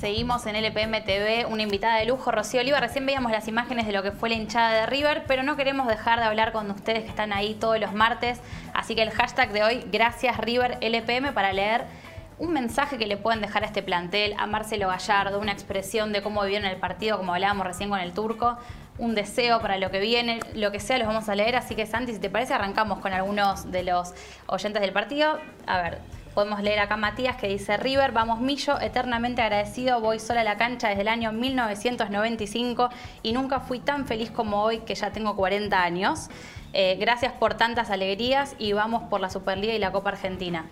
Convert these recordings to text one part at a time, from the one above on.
Seguimos en LPM TV, una invitada de lujo, Rocío Oliva. Recién veíamos las imágenes de lo que fue la hinchada de River, pero no queremos dejar de hablar con ustedes que están ahí todos los martes. Así que el hashtag de hoy, gracias River LPM, para leer un mensaje que le pueden dejar a este plantel, a Marcelo Gallardo, una expresión de cómo vivieron el partido, como hablábamos recién con el turco, un deseo para lo que viene, lo que sea, los vamos a leer. Así que Santi, si te parece, arrancamos con algunos de los oyentes del partido. A ver, Podemos leer acá Matías que dice, River, vamos Millo, eternamente agradecido, voy sola a la cancha desde el año 1995 y nunca fui tan feliz como hoy que ya tengo 40 años. Eh, gracias por tantas alegrías y vamos por la Superliga y la Copa Argentina.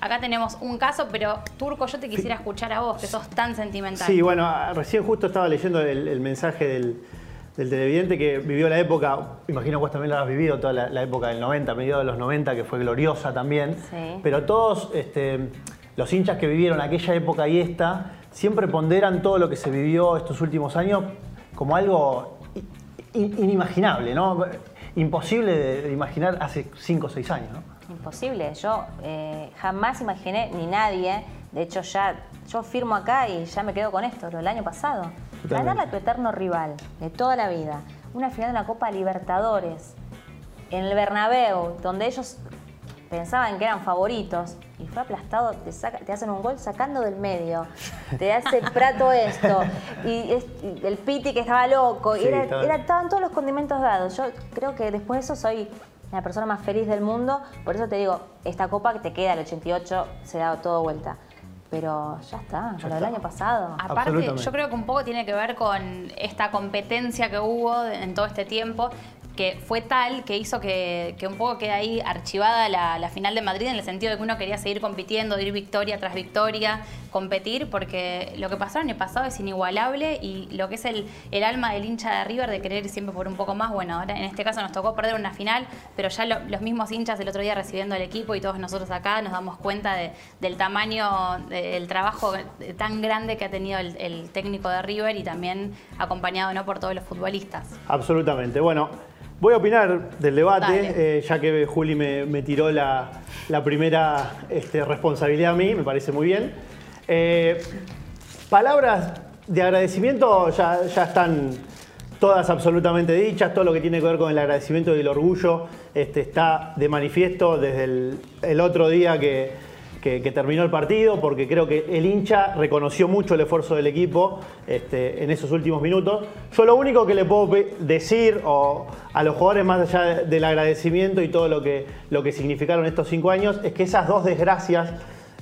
Acá tenemos un caso, pero Turco, yo te quisiera escuchar a vos, que sos tan sentimental. Sí, bueno, recién justo estaba leyendo el mensaje del, del televidente que vivió la época, imagino que vos también lo has vivido, toda la, época del 90, mediados de los 90, que fue gloriosa también. Pero todos este, los hinchas que vivieron aquella época y esta, siempre ponderan todo lo que se vivió estos últimos años como algo inimaginable, ¿no? Imposible de, imaginar hace 5 o 6 años, ¿no? Imposible. Yo eh, jamás imaginé, ni nadie, de hecho ya, yo firmo acá y ya me quedo con esto, lo del año pasado. Ganarle a tu eterno rival de toda la vida, una final de una Copa Libertadores, en el Bernabéu, donde ellos pensaban que eran favoritos, y fue aplastado, te, hacen un gol sacando del medio, te hace Prato esto, y, el Piti que estaba loco, y era, estaban todos los condimentos dados. Yo creo que después de eso soy la persona más feliz del mundo, por eso te digo, esta copa que te queda el 88 se da todo vuelta pero ya está, ya lo del año pasado. Aparte, yo creo que un poco tiene que ver con esta competencia que hubo en todo este tiempo que fue tal que hizo que, un poco quede ahí archivada la, final de Madrid en el sentido de que uno quería seguir compitiendo, ir victoria tras victoria, competir, porque lo que pasó en el pasado es inigualable y lo que es el, el alma del hincha de River de querer siempre por un poco más, bueno, ahora en este caso nos tocó perder una final, pero ya los mismos hinchas el otro día recibiendo el equipo y todos nosotros acá nos damos cuenta del tamaño, del trabajo tan grande que ha tenido el, técnico de River y también acompañado ¿no? por todos los futbolistas. Absolutamente. Bueno, Voy a opinar del debate, eh, ya que Juli me, tiró la, primera este, responsabilidad a mí, me parece muy bien. Eh, palabras de agradecimiento ya, están todas absolutamente dichas, todo lo que tiene que ver con el agradecimiento y el orgullo este, está de manifiesto desde el otro día que, que, terminó el partido, porque creo que el hincha reconoció mucho el esfuerzo del equipo este, en esos últimos minutos. Yo lo único que le puedo decir a los jugadores, más allá del agradecimiento y todo lo que, lo que significaron estos cinco años, es que esas dos desgracias,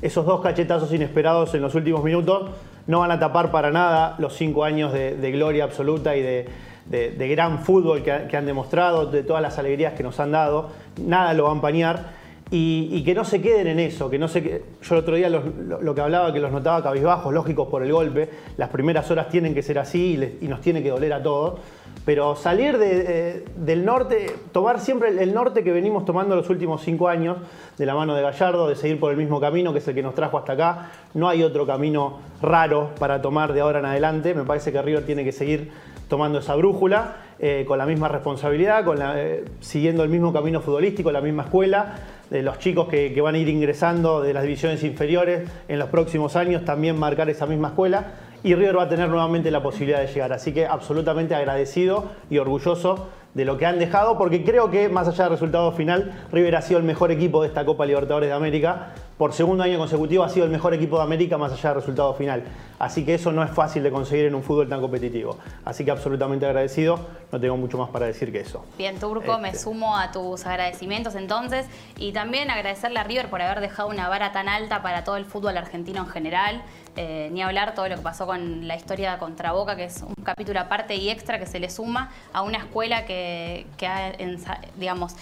esos dos cachetazos inesperados en los últimos minutos, no van a tapar para nada los cinco años de, gloria absoluta y de, gran fútbol que, que, han demostrado, de todas las alegrías que nos han dado. Nada lo va a empañar. Y, que no se queden en eso, que no se Yo el otro día lo, que hablaba, que los notaba cabizbajos, lógicos por el golpe, las primeras horas tienen que ser así y, nos tiene que doler a todos, pero salir del norte, tomar siempre el, norte que venimos tomando los últimos cinco años, de la mano de Gallardo, de seguir por el mismo camino que es el que nos trajo hasta acá, no hay otro camino raro para tomar de ahora en adelante, me parece que River tiene que seguir tomando esa brújula, eh, con la misma responsabilidad, con eh, siguiendo el mismo camino futbolístico, la misma escuela, de los chicos que, van a ir ingresando de las divisiones inferiores en los próximos años también marcar esa misma escuela y River va a tener nuevamente la posibilidad de llegar. Así que absolutamente agradecido y orgulloso de lo que han dejado, porque creo que más allá del resultado final, River ha sido el mejor equipo de esta Copa Libertadores de América. Por segundo año consecutivo ha sido el mejor equipo de América más allá del resultado final. Así que eso no es fácil de conseguir en un fútbol tan competitivo. Así que absolutamente agradecido, no tengo mucho más para decir que eso. Bien, Turco, me este. sumo a tus agradecimientos entonces y también agradecerle a River por haber dejado una vara tan alta para todo el fútbol argentino en general. Eh, ni hablar todo lo que pasó con la historia contra Boca, que es un capítulo aparte y extra que se le suma a una escuela que, ha, digamos,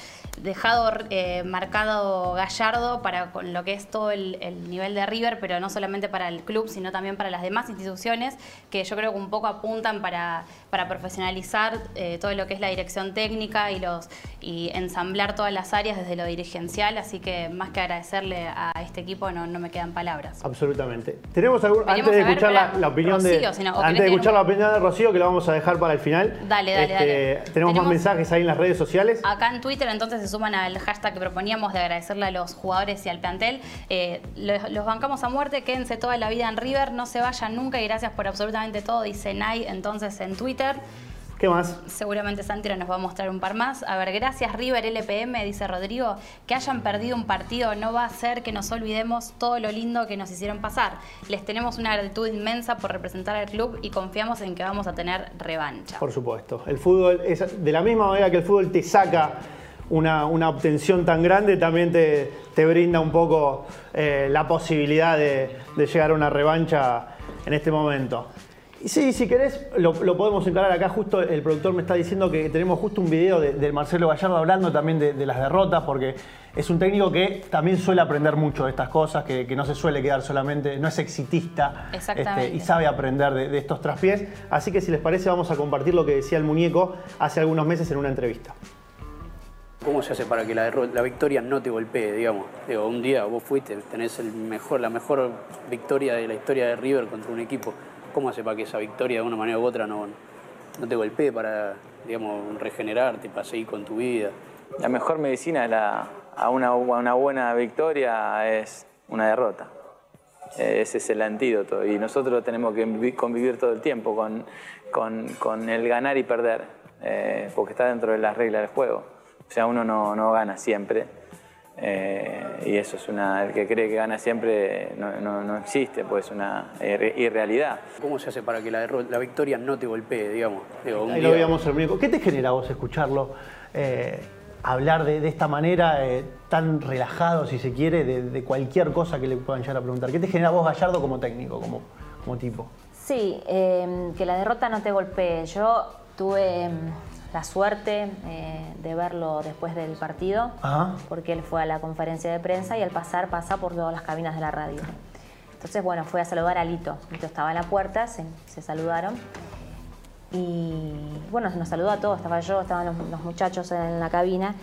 dejado eh, marcado Gallardo para con lo que es todo el, nivel de River, pero no solamente para el club, sino también para las demás instituciones, que yo creo que un poco apuntan para, para profesionalizar eh, todo lo que es la dirección técnica y, los, y ensamblar todas las áreas desde lo dirigencial, así que más que agradecerle a este equipo no, no me quedan palabras. Absolutamente. Tenemos antes de escuchar la, opinión de antes de escuchar la opinión de Rocío, que la vamos a dejar para el final. Dale, dale, este, dale. Tenemos, más mensajes ahí en las redes sociales. Acá en Twitter entonces se suman al hashtag que proponíamos de agradecerle a los jugadores y al plantel. Eh, los, bancamos a muerte, quédense toda la vida en River, no se vayan nunca y gracias por absolutamente todo, dice Nay entonces en Twitter. ¿Qué más? Seguramente Santira nos va a mostrar un par más. A ver, gracias River LPM, dice Rodrigo, que hayan perdido un partido no va a hacer que nos olvidemos todo lo lindo que nos hicieron pasar. Les tenemos una gratitud inmensa por representar al club y confiamos en que vamos a tener revancha. Por supuesto. El fútbol, es, de la misma manera que el fútbol te saca una, obtención tan grande, también te, te brinda un poco eh, la posibilidad de llegar a una revancha en este momento. Sí, si querés, lo, podemos encarar acá. Justo el productor me está diciendo que tenemos justo un video de, Marcelo Gallardo hablando también de, las derrotas, porque es un técnico que también suele aprender mucho de estas cosas, que, no se suele quedar solamente, no es exitista este, y sabe aprender de, estos traspiés. Así que si les parece, vamos a compartir lo que decía el muñeco hace algunos meses en una entrevista. ¿Cómo se hace para que la, la victoria no te golpee, digamos? Digo, un día vos fuiste, tenés el mejor, la mejor victoria de la historia de River contra un equipo ¿Cómo hace para que esa victoria de una manera u otra no, no te golpee para, digamos, regenerarte, para seguir con tu vida? La mejor medicina a, una, una buena victoria es una derrota. Ese es el antídoto y nosotros tenemos que convivir todo el tiempo con, con, con el ganar y perder, eh, porque está dentro de las reglas del juego. O sea, uno no, no gana siempre eh, y eso es una. El que cree que gana siempre no, no, existe, pues es una irrealidad. ¿Cómo se hace para que la, la victoria no te golpee, digamos? Ahí lo veíamos el ¿Qué te genera vos escucharlo eh, hablar de, esta manera, eh, tan relajado, si se quiere, de, cualquier cosa que le puedan llegar a preguntar? ¿Qué te genera vos, Gallardo, como técnico, como, como tipo? Sí, que la derrota no te golpee. Yo tuve la suerte eh, de verlo después del partido, porque él fue a la conferencia de prensa y al pasar pasa por todas las cabinas de la radio. Entonces, bueno, fue a saludar a Lito. Lito estaba en la puerta, se, saludaron. Y bueno, nos saludó a todos, estaba yo, estaban los, muchachos en la cabina.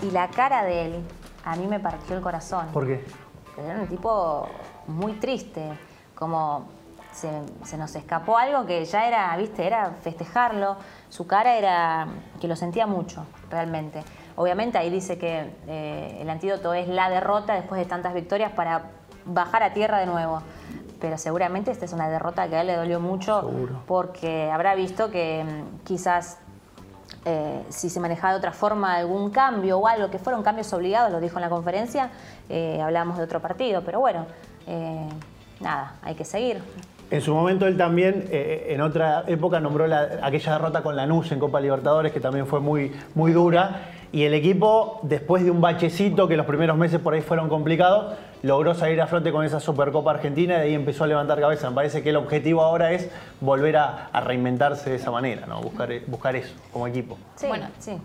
Y la cara de él a mí me partió el corazón. ¿Por qué? Era un tipo muy triste, como se, nos escapó algo que ya era, viste, era festejarlo. Su cara era que lo sentía mucho, realmente. Obviamente ahí dice que eh, el antídoto es la derrota después de tantas victorias para bajar a tierra de nuevo. Pero seguramente esta es una derrota que a él le dolió mucho porque habrá visto que mm, quizás eh, si se manejaba de otra forma algún cambio o algo, que fueron cambios obligados, lo dijo en la conferencia, eh, hablamos de otro partido, pero bueno, nada, hay que seguir. En su momento él también, eh, en otra época, nombró aquella derrota con Lanús en Copa Libertadores, que también fue muy, muy dura. Y el equipo, después de un bachecito, que los primeros meses por ahí fueron complicados, logró salir a flote con esa Supercopa Argentina y de ahí empezó a levantar cabeza. Me parece que el objetivo ahora es volver a, reinventarse de esa manera, ¿no? buscar, buscar eso como equipo. Sí, bueno, sí.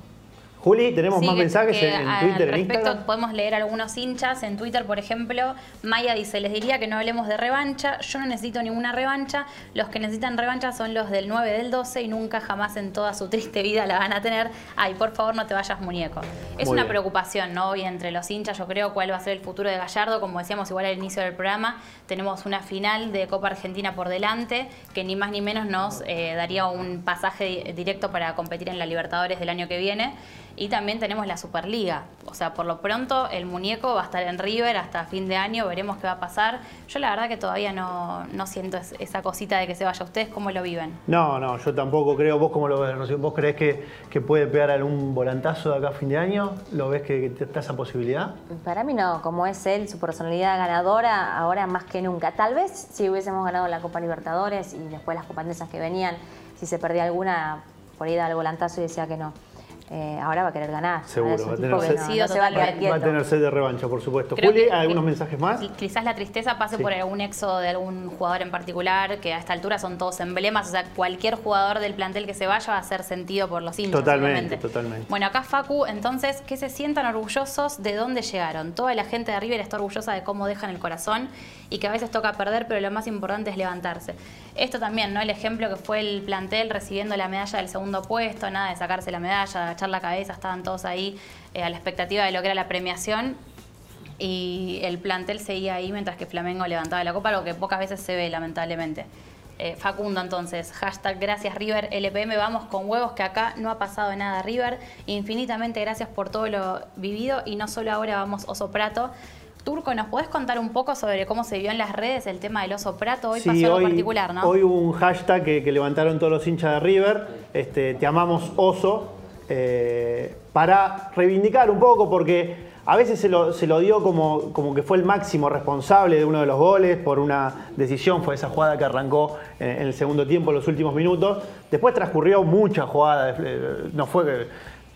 Juli, tenemos más mensajes en, Twitter, en Instagram. Podemos leer algunos hinchas en Twitter, por ejemplo. Maya dice, les diría que no hablemos de revancha. Yo no necesito ninguna revancha. Los que necesitan revancha son los del 9 del 12 y nunca jamás en toda su triste vida la van a tener. Ay, por favor, no te vayas, muñeco. Es una preocupación, ¿no? Y entre los hinchas, yo creo, cuál va a ser el futuro de Gallardo. Como decíamos igual al inicio del programa, tenemos una final de Copa Argentina por delante, que ni más ni menos nos eh, daría un pasaje directo para competir en la Libertadores del año que viene. Y también tenemos la Superliga. O sea, por lo pronto el muñeco va a estar en River hasta fin de año, veremos qué va a pasar. Yo la verdad que todavía no, no siento esa cosita de que se vaya. ¿Ustedes cómo lo viven? No, no, yo tampoco creo. ¿Vos cómo lo ves, ¿Vos crees que, que puede pegar algún volantazo de acá a fin de año? ¿Lo ves que, está esa posibilidad? Para mí no, como es él, su personalidad ganadora, ahora más que nunca. Tal vez si hubiésemos ganado la Copa Libertadores y después las competencias que venían, si se perdía alguna, por ahí da el volantazo y decía que no. Eh, ahora va a querer ganar. Seguro, va a, tener sed, de revancha, por supuesto. Juli, ¿algunos mensajes más? Quizás la tristeza pase por algún éxodo de algún jugador en particular, que a esta altura son todos emblemas, o sea, cualquier jugador del plantel que se vaya va a ser sentido por los hinchas. Totalmente, totalmente. Bueno, acá Facu, entonces, que se sientan orgullosos de dónde llegaron. Toda la gente de River está orgullosa de cómo dejan el corazón y que a veces toca perder, pero lo más importante es levantarse. Esto también, ¿no? El ejemplo que fue el plantel recibiendo la medalla del segundo puesto, nada de sacarse la medalla, de echar la cabeza, estaban todos ahí eh, a la expectativa de lo que era la premiación. Y el plantel seguía ahí mientras que Flamengo levantaba la copa, algo que pocas veces se ve, lamentablemente. Eh, Facundo, entonces, hashtag gracias River LPM, vamos con huevos que acá no ha pasado nada River. Infinitamente gracias por todo lo vivido y no solo ahora vamos Oso Prato. Turco, ¿nos podés contar un poco sobre cómo se vio en las redes el tema del oso prato? Hoy pasó algo particular, ¿no? Hoy hubo un hashtag que, levantaron todos los hinchas de River, este, te amamos oso, eh, para reivindicar un poco, porque a veces se lo, dio como, como, que fue el máximo responsable de uno de los goles por una decisión, fue esa jugada que arrancó en, el segundo tiempo, en los últimos minutos. Después transcurrió mucha jugada, eh, no fue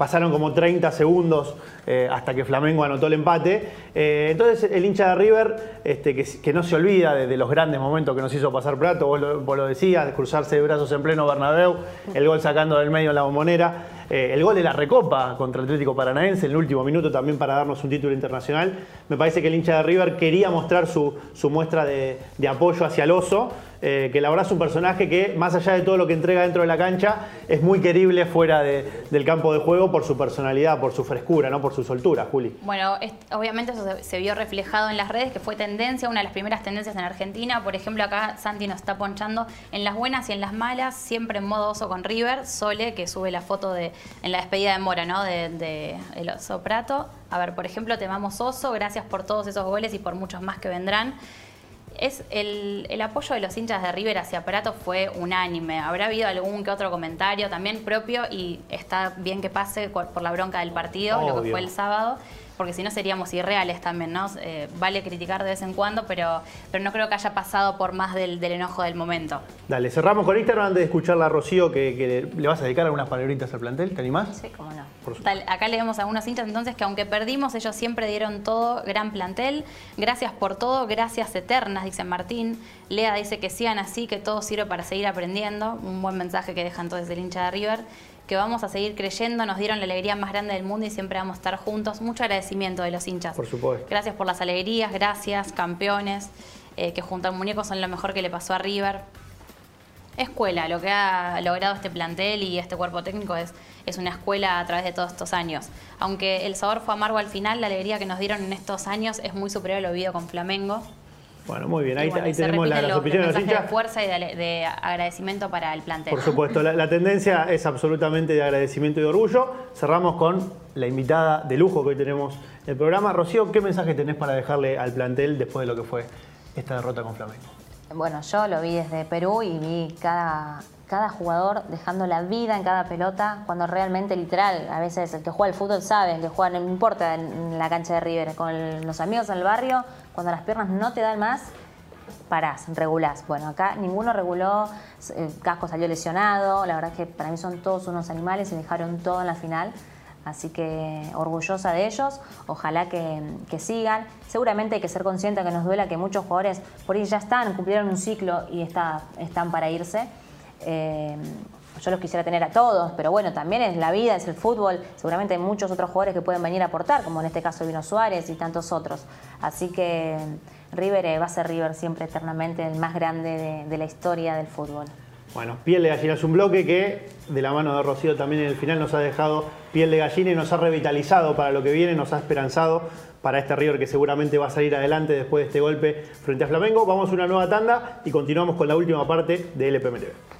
pasaron como 30 segundos eh, hasta que Flamengo anotó el empate. Eh, entonces el hincha de River, este, que, no se olvida de, los grandes momentos que nos hizo pasar Prato, vos lo, decías, de cruzarse de brazos en pleno Bernabéu, el gol sacando del medio en la bombonera, eh, el gol de la Recopa contra el Atlético Paranaense en el último minuto también para darnos un título internacional. Me parece que el hincha de River quería mostrar su, muestra de, de apoyo hacia el oso. Eh, que la verdad es un personaje que, más allá de todo lo que entrega dentro de la cancha, es muy querible fuera del campo de juego por su personalidad, por su frescura, ¿no? por su soltura, Juli. Bueno, obviamente eso se, vio reflejado en las redes, que fue tendencia, una de las primeras tendencias en Argentina. Por ejemplo, acá Santi nos está ponchando en las buenas y en las malas, siempre en modo oso con River. Sole, que sube la foto de, en la despedida de Mora, ¿no? De, de el oso Prato. A ver, por ejemplo, te amamos oso, gracias por todos esos goles y por muchos más que vendrán es el, apoyo de los hinchas de River hacia Prato fue unánime. Habrá habido algún que otro comentario también propio y está bien que pase por la bronca del partido, lo que fue el sábado porque si no seríamos irreales también, ¿no? Eh, vale criticar de vez en cuando, pero, pero no creo que haya pasado por más del, enojo del momento. Dale, cerramos con Instagram antes de escucharla a Rocío, que, le vas a dedicar algunas palabritas al plantel, ¿te animás? Sí, cómo no. acá leemos a algunos hinchas entonces que aunque perdimos, ellos siempre dieron todo, gran plantel. Gracias por todo, gracias eternas, dice Martín. Lea dice que sigan así, que todo sirve para seguir aprendiendo. Un buen mensaje que deja entonces el hincha de River que vamos a seguir creyendo, nos dieron la alegría más grande del mundo y siempre vamos a estar juntos. Mucho agradecimiento de los hinchas. Por supuesto. Gracias por las alegrías, gracias, campeones, eh, que junto al muñeco son lo mejor que le pasó a River. Escuela, lo que ha logrado este plantel y este cuerpo técnico es, es una escuela a través de todos estos años. Aunque el sabor fue amargo al final, la alegría que nos dieron en estos años es muy superior a lo vivido con Flamengo. Bueno, muy bien, ahí, tenemos la, las opiniones de los hinchas. de fuerza y de, agradecimiento para el plantel. Por supuesto, la, tendencia es absolutamente de agradecimiento y de orgullo. Cerramos con la invitada de lujo que hoy tenemos en el programa. Rocío, ¿qué mensaje tenés para dejarle al plantel después de lo que fue esta derrota con Flamengo? Bueno, yo lo vi desde Perú y vi cada, cada jugador dejando la vida en cada pelota, cuando realmente literal, a veces el que juega el fútbol sabe, el que juega no importa en la cancha de River, con los amigos en el barrio, cuando las piernas no te dan más, parás, regulás. Bueno, acá ninguno reguló, eh, Casco salió lesionado, la verdad es que para mí son todos unos animales y dejaron todo en la final. Así que orgullosa de ellos, ojalá que, sigan. Seguramente hay que ser consciente que nos duela que muchos jugadores por ahí ya están, cumplieron un ciclo y está, están para irse. Eh, yo los quisiera tener a todos, pero bueno, también es la vida, es el fútbol. Seguramente hay muchos otros jugadores que pueden venir a aportar, como en este caso Vino Suárez y tantos otros. Así que River eh, va a ser River siempre eternamente el más grande de, la historia del fútbol. Bueno, piel de gallina es un bloque que de la mano de Rocío también en el final nos ha dejado piel de gallina y nos ha revitalizado para lo que viene, nos ha esperanzado para este River que seguramente va a salir adelante después de este golpe frente a Flamengo. Vamos a una nueva tanda y continuamos con la última parte de LPMTV.